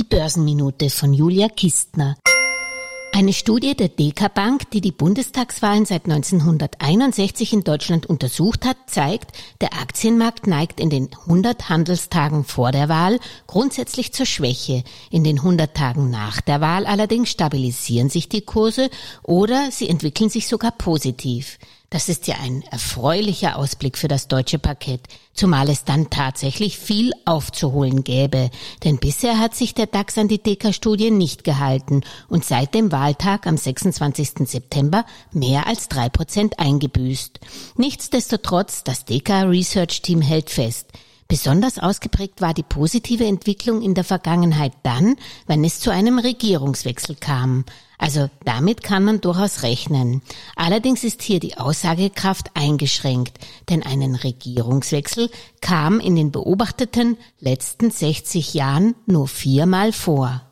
Börsenminute von Julia Kistner. Eine Studie der DK Bank, die die Bundestagswahlen seit 1961 in Deutschland untersucht hat, zeigt, der Aktienmarkt neigt in den 100 Handelstagen vor der Wahl grundsätzlich zur Schwäche. In den 100 Tagen nach der Wahl allerdings stabilisieren sich die Kurse oder sie entwickeln sich sogar positiv. Das ist ja ein erfreulicher Ausblick für das deutsche Parkett, zumal es dann tatsächlich viel aufzuholen gäbe. Denn bisher hat sich der DAX an die DK-Studie nicht gehalten und seit dem Wahltag am 26. September mehr als drei Prozent eingebüßt. Nichtsdestotrotz, das DK Research Team hält fest. Besonders ausgeprägt war die positive Entwicklung in der Vergangenheit dann, wenn es zu einem Regierungswechsel kam. Also damit kann man durchaus rechnen. Allerdings ist hier die Aussagekraft eingeschränkt, denn einen Regierungswechsel kam in den beobachteten letzten 60 Jahren nur viermal vor.